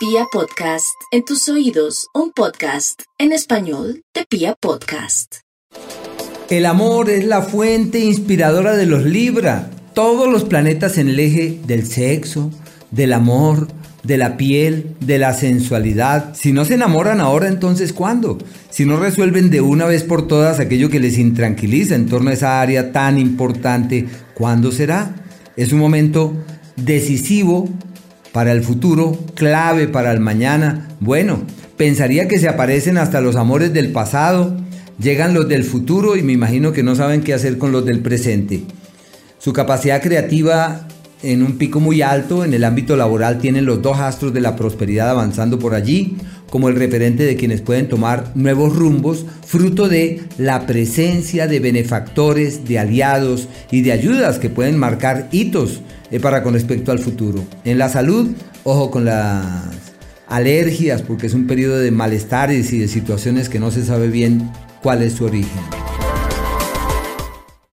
Pia Podcast, en tus oídos, un podcast en español de Pia Podcast. El amor es la fuente inspiradora de los Libra. Todos los planetas en el eje del sexo, del amor, de la piel, de la sensualidad. Si no se enamoran ahora, entonces ¿cuándo? Si no resuelven de una vez por todas aquello que les intranquiliza en torno a esa área tan importante, ¿cuándo será? Es un momento decisivo para el futuro, clave para el mañana. Bueno, pensaría que se aparecen hasta los amores del pasado, llegan los del futuro y me imagino que no saben qué hacer con los del presente. Su capacidad creativa en un pico muy alto, en el ámbito laboral tienen los dos astros de la prosperidad avanzando por allí, como el referente de quienes pueden tomar nuevos rumbos, fruto de la presencia de benefactores, de aliados y de ayudas que pueden marcar hitos para con respecto al futuro. En la salud, ojo con las alergias, porque es un periodo de malestares y de situaciones que no se sabe bien cuál es su origen.